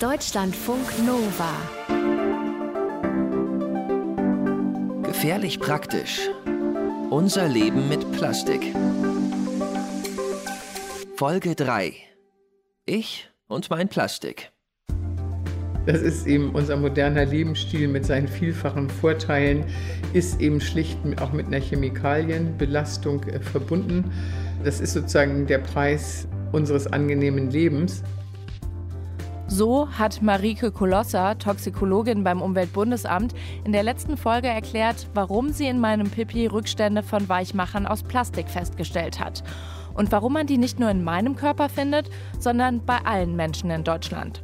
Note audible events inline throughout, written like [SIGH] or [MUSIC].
Deutschlandfunk Nova. Gefährlich praktisch. Unser Leben mit Plastik. Folge 3. Ich und mein Plastik. Das ist eben unser moderner Lebensstil mit seinen vielfachen Vorteilen, ist eben schlicht auch mit einer Chemikalienbelastung äh, verbunden. Das ist sozusagen der Preis unseres angenehmen Lebens. So hat Marike Kolosser, Toxikologin beim Umweltbundesamt, in der letzten Folge erklärt, warum sie in meinem Pipi Rückstände von Weichmachern aus Plastik festgestellt hat. Und warum man die nicht nur in meinem Körper findet, sondern bei allen Menschen in Deutschland.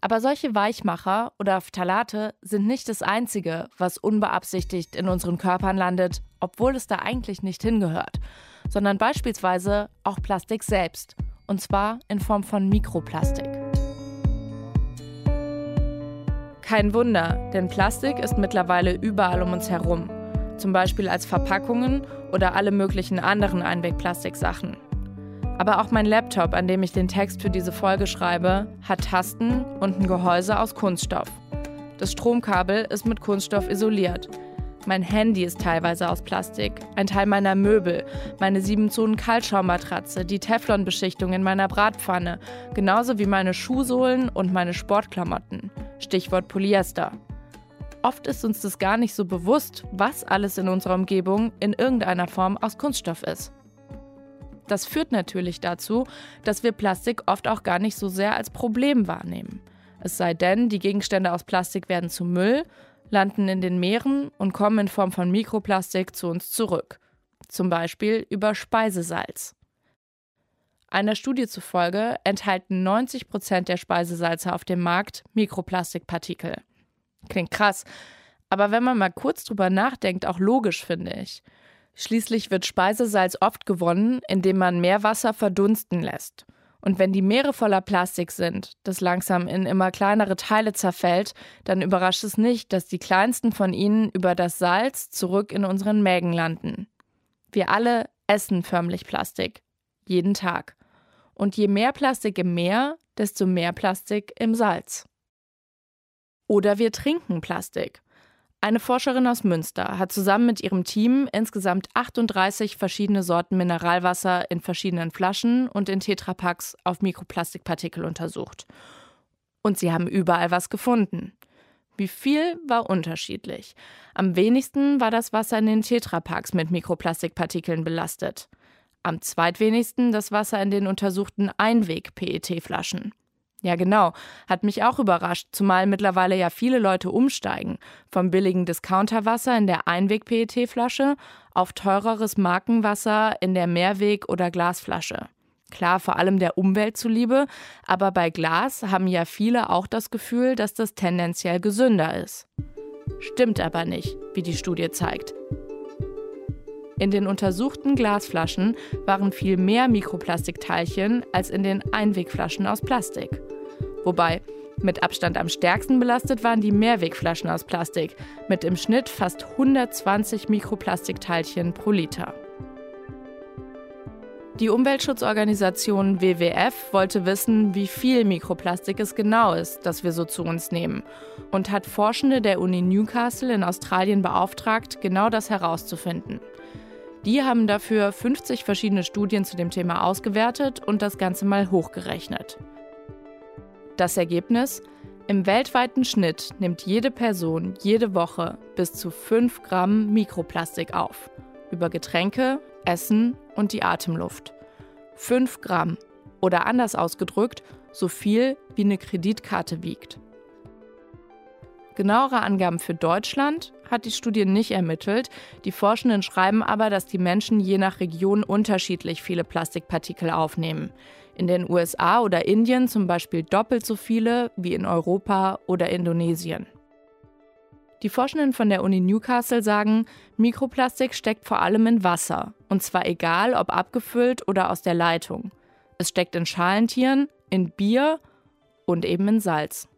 Aber solche Weichmacher oder Phthalate sind nicht das Einzige, was unbeabsichtigt in unseren Körpern landet, obwohl es da eigentlich nicht hingehört, sondern beispielsweise auch Plastik selbst, und zwar in Form von Mikroplastik. Kein Wunder, denn Plastik ist mittlerweile überall um uns herum, zum Beispiel als Verpackungen oder alle möglichen anderen Einwegplastiksachen. Aber auch mein Laptop, an dem ich den Text für diese Folge schreibe, hat Tasten und ein Gehäuse aus Kunststoff. Das Stromkabel ist mit Kunststoff isoliert. Mein Handy ist teilweise aus Plastik, ein Teil meiner Möbel, meine 7-Zonen-Kaltschaummatratze, die Teflonbeschichtung in meiner Bratpfanne, genauso wie meine Schuhsohlen und meine Sportklamotten. Stichwort Polyester. Oft ist uns das gar nicht so bewusst, was alles in unserer Umgebung in irgendeiner Form aus Kunststoff ist. Das führt natürlich dazu, dass wir Plastik oft auch gar nicht so sehr als Problem wahrnehmen. Es sei denn, die Gegenstände aus Plastik werden zu Müll, landen in den Meeren und kommen in Form von Mikroplastik zu uns zurück. Zum Beispiel über Speisesalz. Einer Studie zufolge enthalten 90 Prozent der Speisesalze auf dem Markt Mikroplastikpartikel. Klingt krass, aber wenn man mal kurz drüber nachdenkt, auch logisch, finde ich. Schließlich wird Speisesalz oft gewonnen, indem man Meerwasser verdunsten lässt. Und wenn die Meere voller Plastik sind, das langsam in immer kleinere Teile zerfällt, dann überrascht es nicht, dass die kleinsten von ihnen über das Salz zurück in unseren Mägen landen. Wir alle essen förmlich Plastik. Jeden Tag. Und je mehr Plastik im Meer, desto mehr Plastik im Salz. Oder wir trinken Plastik. Eine Forscherin aus Münster hat zusammen mit ihrem Team insgesamt 38 verschiedene Sorten Mineralwasser in verschiedenen Flaschen und in Tetrapacks auf Mikroplastikpartikel untersucht. Und sie haben überall was gefunden. Wie viel war unterschiedlich. Am wenigsten war das Wasser in den Tetrapacks mit Mikroplastikpartikeln belastet. Am zweitwenigsten das Wasser in den untersuchten Einweg-PET-Flaschen. Ja, genau. Hat mich auch überrascht, zumal mittlerweile ja viele Leute umsteigen. Vom billigen Discounterwasser in der Einweg-PET-Flasche auf teureres Markenwasser in der Mehrweg- oder Glasflasche. Klar, vor allem der Umwelt zuliebe, aber bei Glas haben ja viele auch das Gefühl, dass das tendenziell gesünder ist. Stimmt aber nicht, wie die Studie zeigt. In den untersuchten Glasflaschen waren viel mehr Mikroplastikteilchen als in den Einwegflaschen aus Plastik. Wobei, mit Abstand am stärksten belastet waren die Mehrwegflaschen aus Plastik, mit im Schnitt fast 120 Mikroplastikteilchen pro Liter. Die Umweltschutzorganisation WWF wollte wissen, wie viel Mikroplastik es genau ist, das wir so zu uns nehmen, und hat Forschende der Uni Newcastle in Australien beauftragt, genau das herauszufinden. Die haben dafür 50 verschiedene Studien zu dem Thema ausgewertet und das Ganze mal hochgerechnet. Das Ergebnis? Im weltweiten Schnitt nimmt jede Person jede Woche bis zu 5 Gramm Mikroplastik auf. Über Getränke, Essen und die Atemluft. 5 Gramm. Oder anders ausgedrückt, so viel wie eine Kreditkarte wiegt. Genauere Angaben für Deutschland hat die Studie nicht ermittelt. Die Forschenden schreiben aber, dass die Menschen je nach Region unterschiedlich viele Plastikpartikel aufnehmen. In den USA oder Indien zum Beispiel doppelt so viele wie in Europa oder Indonesien. Die Forschenden von der Uni Newcastle sagen, Mikroplastik steckt vor allem in Wasser, und zwar egal ob abgefüllt oder aus der Leitung. Es steckt in Schalentieren, in Bier und eben in Salz.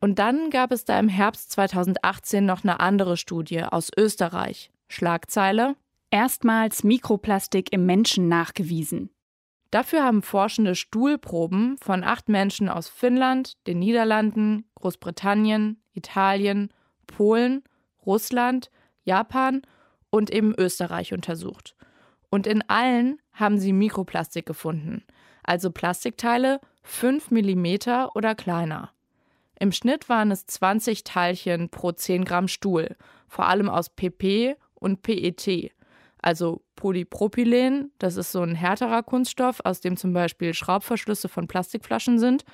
Und dann gab es da im Herbst 2018 noch eine andere Studie aus Österreich. Schlagzeile: Erstmals Mikroplastik im Menschen nachgewiesen. Dafür haben Forschende Stuhlproben von acht Menschen aus Finnland, den Niederlanden, Großbritannien, Italien, Polen, Russland, Japan und eben Österreich untersucht. Und in allen haben sie Mikroplastik gefunden, also Plastikteile 5 mm oder kleiner. Im Schnitt waren es 20 Teilchen pro 10 Gramm Stuhl, vor allem aus PP und PET, also Polypropylen, das ist so ein härterer Kunststoff, aus dem zum Beispiel Schraubverschlüsse von Plastikflaschen sind.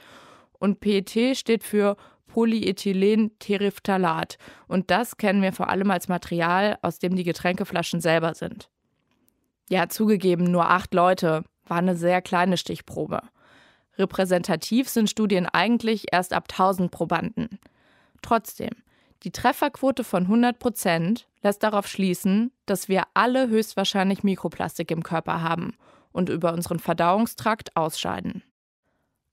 Und PET steht für Polyethylenterephthalat. Und das kennen wir vor allem als Material, aus dem die Getränkeflaschen selber sind. Ja, zugegeben, nur acht Leute, war eine sehr kleine Stichprobe. Repräsentativ sind Studien eigentlich erst ab 1000 Probanden. Trotzdem, die Trefferquote von 100 Prozent lässt darauf schließen, dass wir alle höchstwahrscheinlich Mikroplastik im Körper haben und über unseren Verdauungstrakt ausscheiden.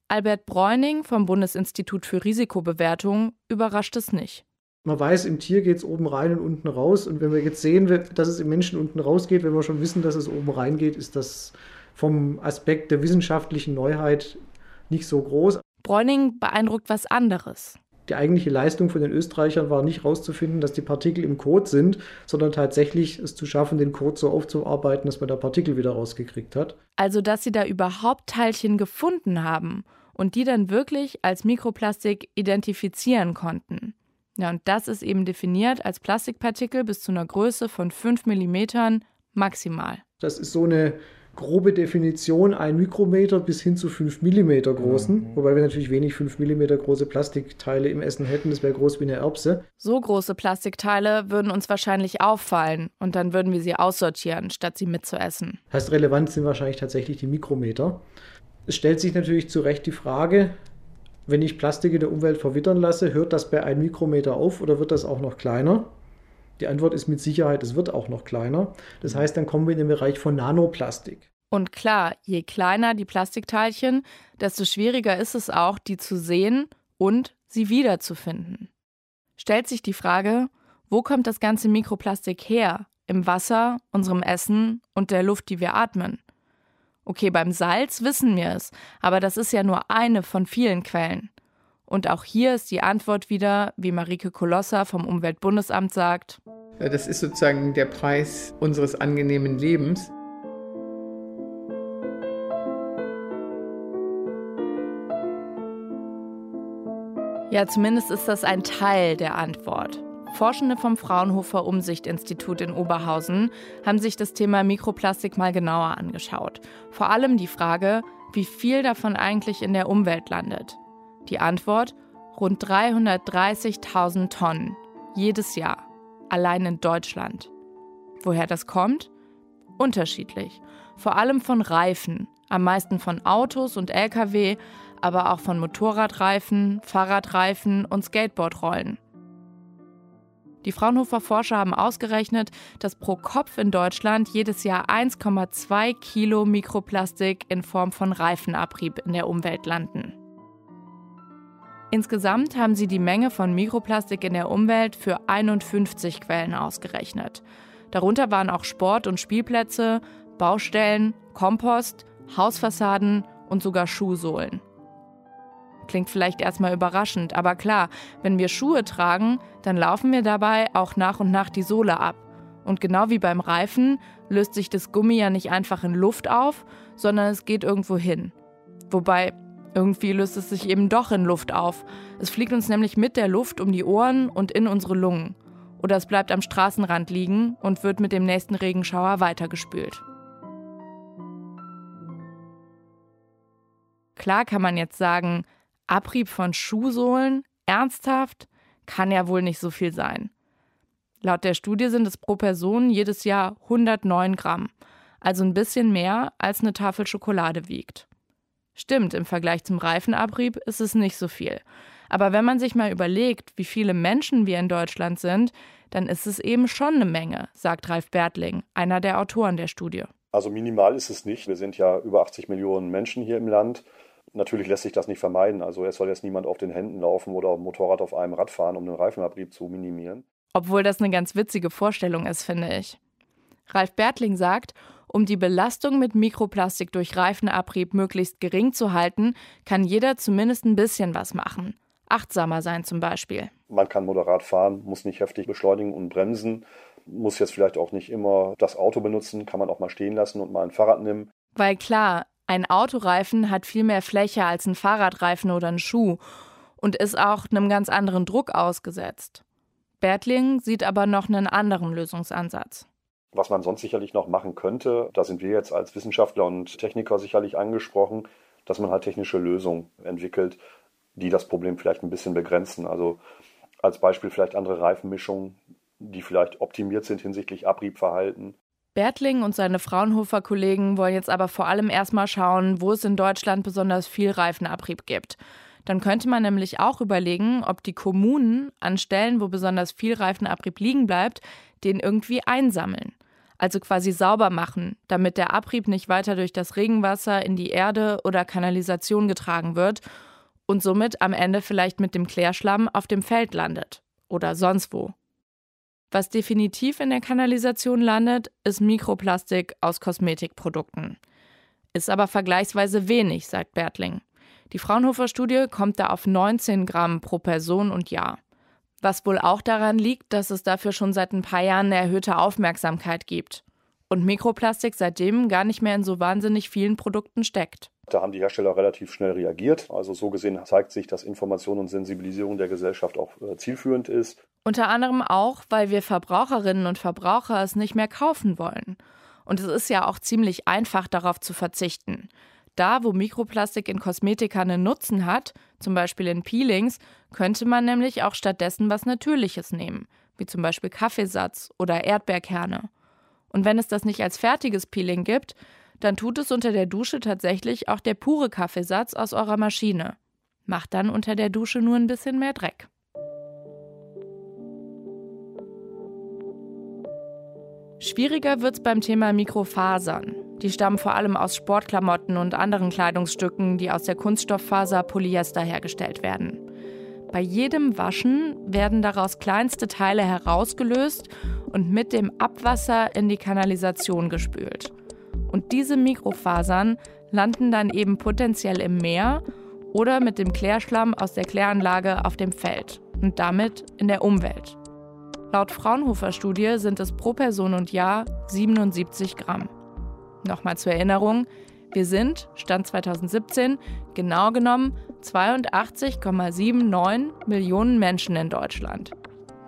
Albert Bräuning vom Bundesinstitut für Risikobewertung überrascht es nicht. Man weiß, im Tier geht es oben rein und unten raus. Und wenn wir jetzt sehen, dass es im Menschen unten rausgeht, wenn wir schon wissen, dass es oben reingeht, ist das vom Aspekt der wissenschaftlichen Neuheit nicht so groß. Bräuning beeindruckt was anderes die eigentliche Leistung von den Österreichern war nicht herauszufinden, dass die Partikel im Code sind, sondern tatsächlich es zu schaffen, den Code so aufzuarbeiten, dass man da Partikel wieder rausgekriegt hat. Also, dass sie da überhaupt Teilchen gefunden haben und die dann wirklich als Mikroplastik identifizieren konnten. Ja, und das ist eben definiert als Plastikpartikel bis zu einer Größe von 5 mm maximal. Das ist so eine grobe Definition ein Mikrometer bis hin zu 5 mm großen, mhm. wobei wir natürlich wenig 5 mm große Plastikteile im Essen hätten, das wäre groß wie eine Erbse. So große Plastikteile würden uns wahrscheinlich auffallen und dann würden wir sie aussortieren, statt sie mitzuessen. Heißt, relevant sind wahrscheinlich tatsächlich die Mikrometer. Es stellt sich natürlich zu Recht die Frage, wenn ich Plastik in der Umwelt verwittern lasse, hört das bei einem Mikrometer auf oder wird das auch noch kleiner? Die Antwort ist mit Sicherheit, es wird auch noch kleiner. Das heißt, dann kommen wir in den Bereich von Nanoplastik. Und klar, je kleiner die Plastikteilchen, desto schwieriger ist es auch, die zu sehen und sie wiederzufinden. Stellt sich die Frage, wo kommt das ganze Mikroplastik her? Im Wasser, unserem Essen und der Luft, die wir atmen. Okay, beim Salz wissen wir es, aber das ist ja nur eine von vielen Quellen. Und auch hier ist die Antwort wieder, wie Marike Kolosser vom Umweltbundesamt sagt. Das ist sozusagen der Preis unseres angenehmen Lebens. Ja, zumindest ist das ein Teil der Antwort. Forschende vom Fraunhofer Umsicht-Institut in Oberhausen haben sich das Thema Mikroplastik mal genauer angeschaut. Vor allem die Frage, wie viel davon eigentlich in der Umwelt landet. Die Antwort? Rund 330.000 Tonnen. Jedes Jahr. Allein in Deutschland. Woher das kommt? Unterschiedlich. Vor allem von Reifen. Am meisten von Autos und Lkw, aber auch von Motorradreifen, Fahrradreifen und Skateboardrollen. Die Fraunhofer Forscher haben ausgerechnet, dass pro Kopf in Deutschland jedes Jahr 1,2 Kilo Mikroplastik in Form von Reifenabrieb in der Umwelt landen. Insgesamt haben sie die Menge von Mikroplastik in der Umwelt für 51 Quellen ausgerechnet. Darunter waren auch Sport- und Spielplätze, Baustellen, Kompost, Hausfassaden und sogar Schuhsohlen. Klingt vielleicht erstmal überraschend, aber klar, wenn wir Schuhe tragen, dann laufen wir dabei auch nach und nach die Sohle ab. Und genau wie beim Reifen löst sich das Gummi ja nicht einfach in Luft auf, sondern es geht irgendwo hin. Wobei irgendwie löst es sich eben doch in Luft auf. Es fliegt uns nämlich mit der Luft um die Ohren und in unsere Lungen. Oder es bleibt am Straßenrand liegen und wird mit dem nächsten Regenschauer weitergespült. Klar kann man jetzt sagen, Abrieb von Schuhsohlen, ernsthaft, kann ja wohl nicht so viel sein. Laut der Studie sind es pro Person jedes Jahr 109 Gramm, also ein bisschen mehr als eine Tafel Schokolade wiegt. Stimmt, im Vergleich zum Reifenabrieb ist es nicht so viel. Aber wenn man sich mal überlegt, wie viele Menschen wir in Deutschland sind, dann ist es eben schon eine Menge, sagt Ralf Bertling, einer der Autoren der Studie. Also minimal ist es nicht. Wir sind ja über 80 Millionen Menschen hier im Land. Natürlich lässt sich das nicht vermeiden. Also es soll jetzt niemand auf den Händen laufen oder auf dem Motorrad auf einem Rad fahren, um den Reifenabrieb zu minimieren. Obwohl das eine ganz witzige Vorstellung ist, finde ich. Ralf Bertling sagt, Um die Belastung mit Mikroplastik durch Reifenabrieb möglichst gering zu halten, kann jeder zumindest ein bisschen was machen. Achtsamer sein zum Beispiel. Man kann moderat fahren, muss nicht heftig beschleunigen und bremsen, muss jetzt vielleicht auch nicht immer das Auto benutzen, kann man auch mal stehen lassen und mal ein Fahrrad nehmen. Weil klar, ein Autoreifen hat viel mehr Fläche als ein Fahrradreifen oder ein Schuh und ist auch einem ganz anderen Druck ausgesetzt. Bertling sieht aber noch einen anderen Lösungsansatz. Was man sonst sicherlich noch machen könnte, da sind wir jetzt als Wissenschaftler und Techniker sicherlich angesprochen, dass man halt technische Lösungen entwickelt, die das Problem vielleicht ein bisschen begrenzen. Also als Beispiel vielleicht andere Reifenmischungen, die vielleicht optimiert sind hinsichtlich Abriebverhalten. Bertling und seine Fraunhofer-Kollegen wollen jetzt aber vor allem erstmal schauen, wo es in Deutschland besonders viel Reifenabrieb gibt. Dann könnte man nämlich auch überlegen, ob die Kommunen an Stellen, wo besonders viel Reifenabrieb liegen bleibt, den irgendwie einsammeln. Also quasi sauber machen, damit der Abrieb nicht weiter durch das Regenwasser in die Erde oder Kanalisation getragen wird und somit am Ende vielleicht mit dem Klärschlamm auf dem Feld landet oder sonst wo. Was definitiv in der Kanalisation landet, ist Mikroplastik aus Kosmetikprodukten. Ist aber vergleichsweise wenig, sagt Bertling. Die Fraunhofer-Studie kommt da auf 19 Gramm pro Person und Jahr. Was wohl auch daran liegt, dass es dafür schon seit ein paar Jahren eine erhöhte Aufmerksamkeit gibt. Und Mikroplastik seitdem gar nicht mehr in so wahnsinnig vielen Produkten steckt. Da haben die Hersteller relativ schnell reagiert. Also so gesehen zeigt sich, dass Information und Sensibilisierung der Gesellschaft auch äh, zielführend ist. Unter anderem auch, weil wir Verbraucherinnen und Verbraucher es nicht mehr kaufen wollen. Und es ist ja auch ziemlich einfach, darauf zu verzichten. Da, wo Mikroplastik in Kosmetika einen Nutzen hat, zum Beispiel in Peelings, könnte man nämlich auch stattdessen was Natürliches nehmen, wie zum Beispiel Kaffeesatz oder Erdbeerkerne. Und wenn es das nicht als fertiges Peeling gibt, dann tut es unter der Dusche tatsächlich auch der pure Kaffeesatz aus eurer Maschine. Macht dann unter der Dusche nur ein bisschen mehr Dreck. Schwieriger wird es beim Thema Mikrofasern. Die stammen vor allem aus Sportklamotten und anderen Kleidungsstücken, die aus der Kunststofffaser Polyester hergestellt werden. Bei jedem Waschen werden daraus kleinste Teile herausgelöst und mit dem Abwasser in die Kanalisation gespült. Und diese Mikrofasern landen dann eben potenziell im Meer oder mit dem Klärschlamm aus der Kläranlage auf dem Feld und damit in der Umwelt. Laut Fraunhofer-Studie sind es pro Person und Jahr 77 Gramm. Nochmal zur Erinnerung, wir sind, Stand 2017, genau genommen 82,79 Millionen Menschen in Deutschland.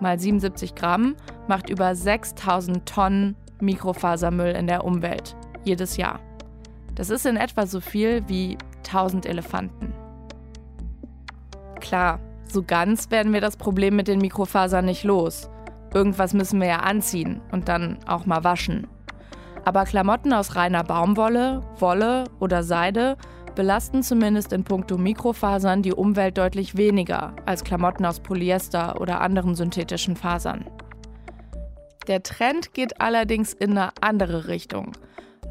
Mal 77 Gramm macht über 6000 Tonnen Mikrofasermüll in der Umwelt jedes Jahr. Das ist in etwa so viel wie 1000 Elefanten. Klar, so ganz werden wir das Problem mit den Mikrofasern nicht los. Irgendwas müssen wir ja anziehen und dann auch mal waschen. Aber Klamotten aus reiner Baumwolle, Wolle oder Seide belasten zumindest in puncto Mikrofasern die Umwelt deutlich weniger als Klamotten aus Polyester oder anderen synthetischen Fasern. Der Trend geht allerdings in eine andere Richtung.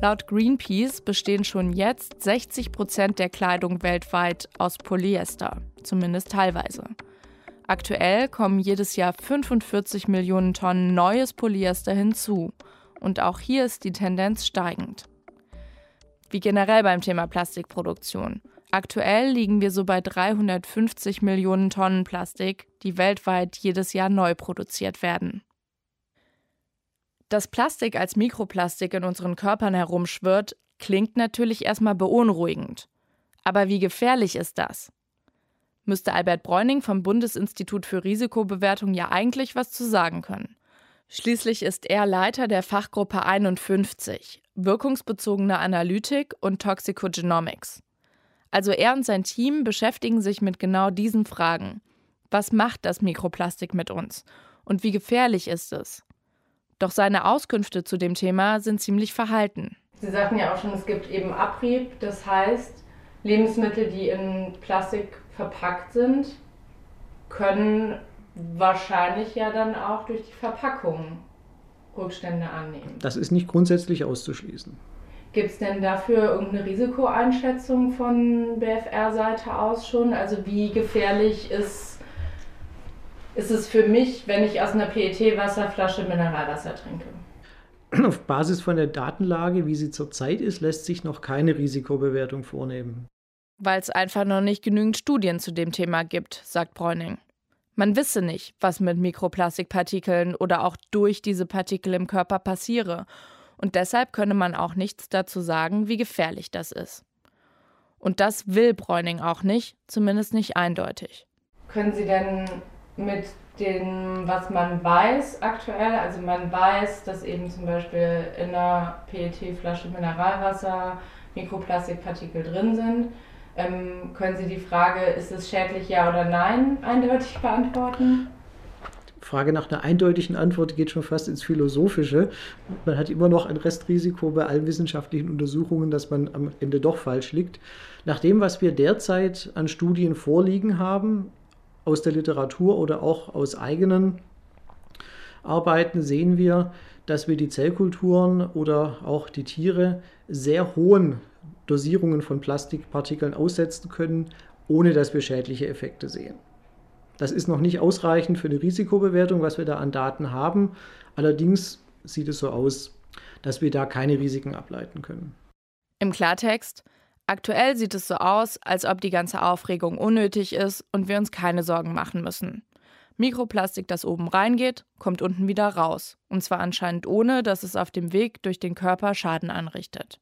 Laut Greenpeace bestehen schon jetzt 60 Prozent der Kleidung weltweit aus Polyester, zumindest teilweise. Aktuell kommen jedes Jahr 45 Millionen Tonnen neues Polyester hinzu und auch hier ist die Tendenz steigend. Wie generell beim Thema Plastikproduktion. Aktuell liegen wir so bei 350 Millionen Tonnen Plastik, die weltweit jedes Jahr neu produziert werden. Dass Plastik als Mikroplastik in unseren Körpern herumschwirrt, klingt natürlich erstmal beunruhigend. Aber wie gefährlich ist das? Müsste Albert Bräuning vom Bundesinstitut für Risikobewertung ja eigentlich was zu sagen können. Schließlich ist er Leiter der Fachgruppe 51, wirkungsbezogene Analytik und Toxicogenomics. Also er und sein Team beschäftigen sich mit genau diesen Fragen. Was macht das Mikroplastik mit uns? Und wie gefährlich ist es? Doch seine Auskünfte zu dem Thema sind ziemlich verhalten. Sie sagten ja auch schon, es gibt eben Abrieb, das heißt, Lebensmittel, die in Plastik verpackt sind, können wahrscheinlich ja dann auch durch die Verpackung Rückstände annehmen. Das ist nicht grundsätzlich auszuschließen. Gibt es denn dafür irgendeine Risikoeinschätzung von BFR-Seite aus schon? Also wie gefährlich ist, ist es für mich, wenn ich aus einer PET-Wasserflasche Mineralwasser trinke? [CLEARS THROAT] Auf Basis von der Datenlage, wie sie zurzeit ist, lässt sich noch keine Risikobewertung vornehmen. Weil es einfach noch nicht genügend Studien zu dem Thema gibt, sagt Bräuning. Man wisse nicht, was mit Mikroplastikpartikeln oder auch durch diese Partikel im Körper passiere. Und deshalb könne man auch nichts dazu sagen, wie gefährlich das ist. Und das will Bräuning auch nicht, zumindest nicht eindeutig. Können Sie denn mit dem, was man weiß aktuell, also man weiß, dass eben zum Beispiel in einer PET-Flasche Mineralwasser Mikroplastikpartikel drin sind, ähm, können Sie die Frage, ist es schädlich, ja oder nein, eindeutig beantworten? Frage nach einer eindeutigen Antwort geht schon fast ins Philosophische. Man hat immer noch ein Restrisiko bei allen wissenschaftlichen Untersuchungen, dass man am Ende doch falsch liegt. Nach dem, was wir derzeit an Studien vorliegen haben, aus der Literatur oder auch aus eigenen Arbeiten, sehen wir, dass wir die Zellkulturen oder auch die Tiere sehr hohen Dosierungen von Plastikpartikeln aussetzen können, ohne dass wir schädliche Effekte sehen. Das ist noch nicht ausreichend für eine Risikobewertung, was wir da an Daten haben. Allerdings sieht es so aus, dass wir da keine Risiken ableiten können. Im Klartext, aktuell sieht es so aus, als ob die ganze Aufregung unnötig ist und wir uns keine Sorgen machen müssen. Mikroplastik, das oben reingeht, kommt unten wieder raus. Und zwar anscheinend ohne, dass es auf dem Weg durch den Körper Schaden anrichtet.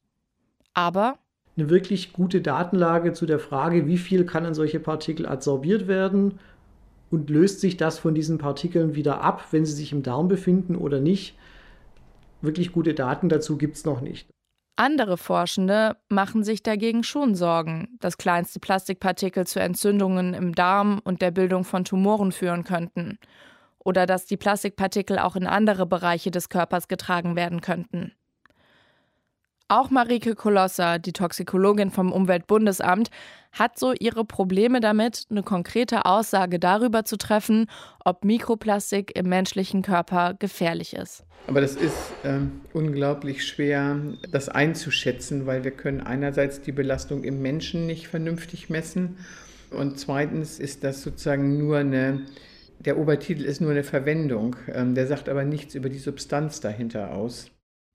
Aber eine wirklich gute Datenlage zu der Frage, wie viel kann an solche Partikel adsorbiert werden und löst sich das von diesen Partikeln wieder ab, wenn sie sich im Darm befinden oder nicht. Wirklich gute Daten dazu gibt es noch nicht. Andere Forschende machen sich dagegen schon Sorgen, dass kleinste Plastikpartikel zu Entzündungen im Darm und der Bildung von Tumoren führen könnten. Oder dass die Plastikpartikel auch in andere Bereiche des Körpers getragen werden könnten. Auch Marike Kolosser, die Toxikologin vom Umweltbundesamt, hat so ihre Probleme damit, eine konkrete Aussage darüber zu treffen, ob Mikroplastik im menschlichen Körper gefährlich ist. Aber das ist äh, unglaublich schwer, das einzuschätzen, weil wir können einerseits die Belastung im Menschen nicht vernünftig messen und zweitens ist das sozusagen nur eine, der Obertitel ist nur eine Verwendung, ähm, der sagt aber nichts über die Substanz dahinter aus.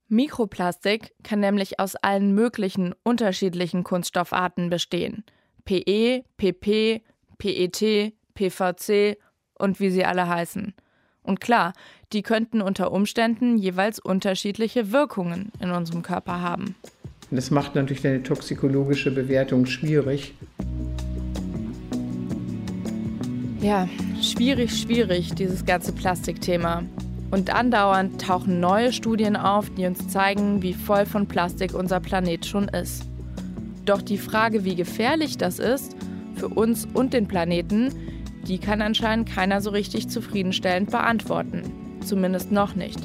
Mikroplastik kann nämlich aus allen möglichen unterschiedlichen Kunststoffarten bestehen. PE, PP, PET, PVC und wie sie alle heißen. Und klar, die könnten unter Umständen jeweils unterschiedliche Wirkungen in unserem Körper haben. Das macht natürlich eine toxikologische Bewertung schwierig. Ja, schwierig, schwierig, dieses ganze Plastikthema. Und andauernd tauchen neue Studien auf, die uns zeigen, wie voll von Plastik unser Planet schon ist. Doch die Frage, wie gefährlich das ist, für uns und den Planeten, die kann anscheinend keiner so richtig zufriedenstellend beantworten. Zumindest noch nicht.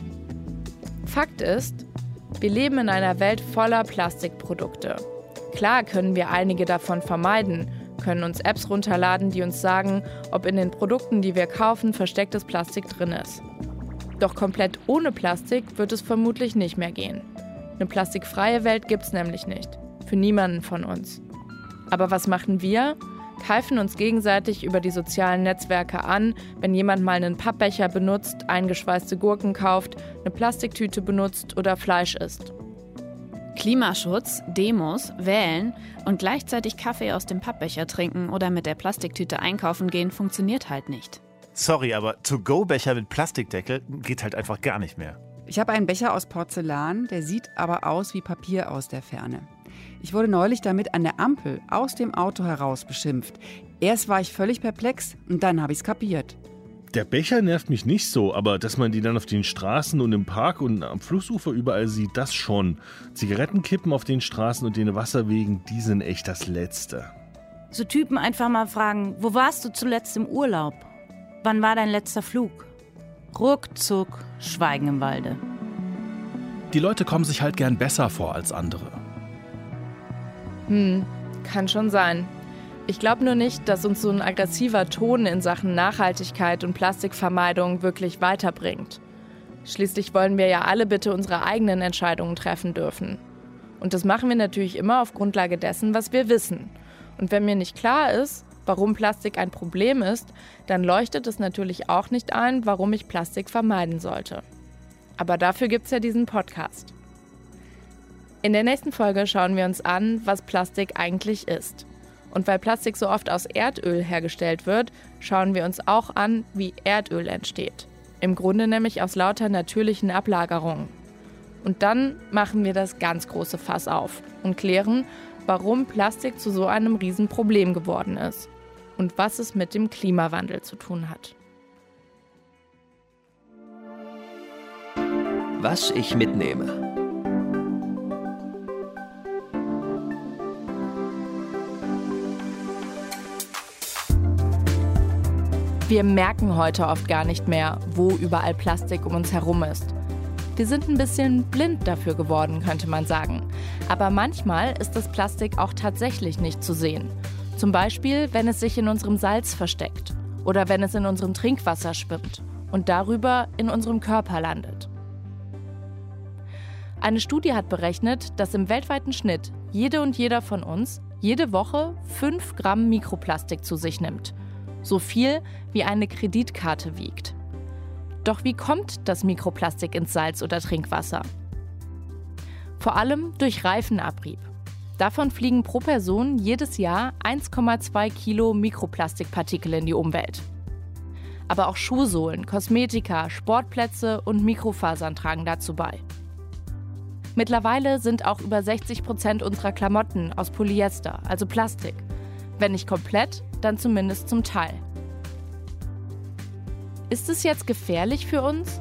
Fakt ist, wir leben in einer Welt voller Plastikprodukte. Klar können wir einige davon vermeiden, können uns Apps runterladen, die uns sagen, ob in den Produkten, die wir kaufen, verstecktes Plastik drin ist. Doch komplett ohne Plastik wird es vermutlich nicht mehr gehen. Eine plastikfreie Welt gibt es nämlich nicht. Für niemanden von uns. Aber was machen wir? Keifen uns gegenseitig über die sozialen Netzwerke an, wenn jemand mal einen Pappbecher benutzt, eingeschweißte Gurken kauft, eine Plastiktüte benutzt oder Fleisch isst. Klimaschutz, Demos, wählen und gleichzeitig Kaffee aus dem Pappbecher trinken oder mit der Plastiktüte einkaufen gehen funktioniert halt nicht. Sorry, aber To-Go-Becher mit Plastikdeckel geht halt einfach gar nicht mehr. Ich habe einen Becher aus Porzellan, der sieht aber aus wie Papier aus der Ferne. Ich wurde neulich damit an der Ampel aus dem Auto heraus beschimpft. Erst war ich völlig perplex und dann habe ich es kapiert. Der Becher nervt mich nicht so, aber dass man die dann auf den Straßen und im Park und am Flussufer überall sieht, das schon. Zigarettenkippen auf den Straßen und den Wasserwegen, die sind echt das Letzte. So Typen einfach mal fragen, wo warst du zuletzt im Urlaub? Wann war dein letzter Flug? Ruckzuck, Schweigen im Walde. Die Leute kommen sich halt gern besser vor als andere. Hm, kann schon sein. Ich glaube nur nicht, dass uns so ein aggressiver Ton in Sachen Nachhaltigkeit und Plastikvermeidung wirklich weiterbringt. Schließlich wollen wir ja alle bitte unsere eigenen Entscheidungen treffen dürfen. Und das machen wir natürlich immer auf Grundlage dessen, was wir wissen. Und wenn mir nicht klar ist, warum Plastik ein Problem ist, dann leuchtet es natürlich auch nicht ein, warum ich Plastik vermeiden sollte. Aber dafür gibt es ja diesen Podcast. In der nächsten Folge schauen wir uns an, was Plastik eigentlich ist. Und weil Plastik so oft aus Erdöl hergestellt wird, schauen wir uns auch an, wie Erdöl entsteht. Im Grunde nämlich aus lauter natürlichen Ablagerungen. Und dann machen wir das ganz große Fass auf und klären, warum Plastik zu so einem Riesenproblem geworden ist und was es mit dem Klimawandel zu tun hat. Was ich mitnehme. Wir merken heute oft gar nicht mehr, wo überall Plastik um uns herum ist. Wir sind ein bisschen blind dafür geworden, könnte man sagen. Aber manchmal ist das Plastik auch tatsächlich nicht zu sehen. Zum Beispiel, wenn es sich in unserem Salz versteckt oder wenn es in unserem Trinkwasser schwimmt und darüber in unserem Körper landet. Eine Studie hat berechnet, dass im weltweiten Schnitt jede und jeder von uns jede Woche 5 Gramm Mikroplastik zu sich nimmt – so viel wie eine Kreditkarte wiegt. Doch wie kommt das Mikroplastik ins Salz oder Trinkwasser? Vor allem durch Reifenabrieb. Davon fliegen pro Person jedes Jahr 1,2 Kilo Mikroplastikpartikel in die Umwelt. Aber auch Schuhsohlen, Kosmetika, Sportplätze und Mikrofasern tragen dazu bei. Mittlerweile sind auch über 60 Prozent unserer Klamotten aus Polyester, also Plastik. Wenn nicht komplett, dann zumindest zum Teil. Ist es jetzt gefährlich für uns?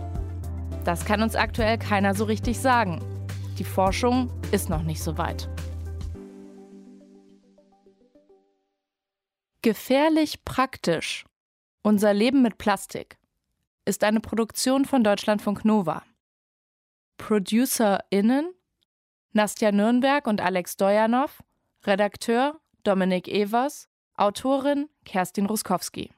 Das kann uns aktuell keiner so richtig sagen. Die Forschung ist noch nicht so weit. Gefährlich praktisch. Unser Leben mit Plastik ist eine Produktion von Deutschlandfunk Nova. ProducerInnen Nastja Nürnberg und Alex Dojanow, Redakteur Dominik Evers, Autorin Kerstin Ruskowski.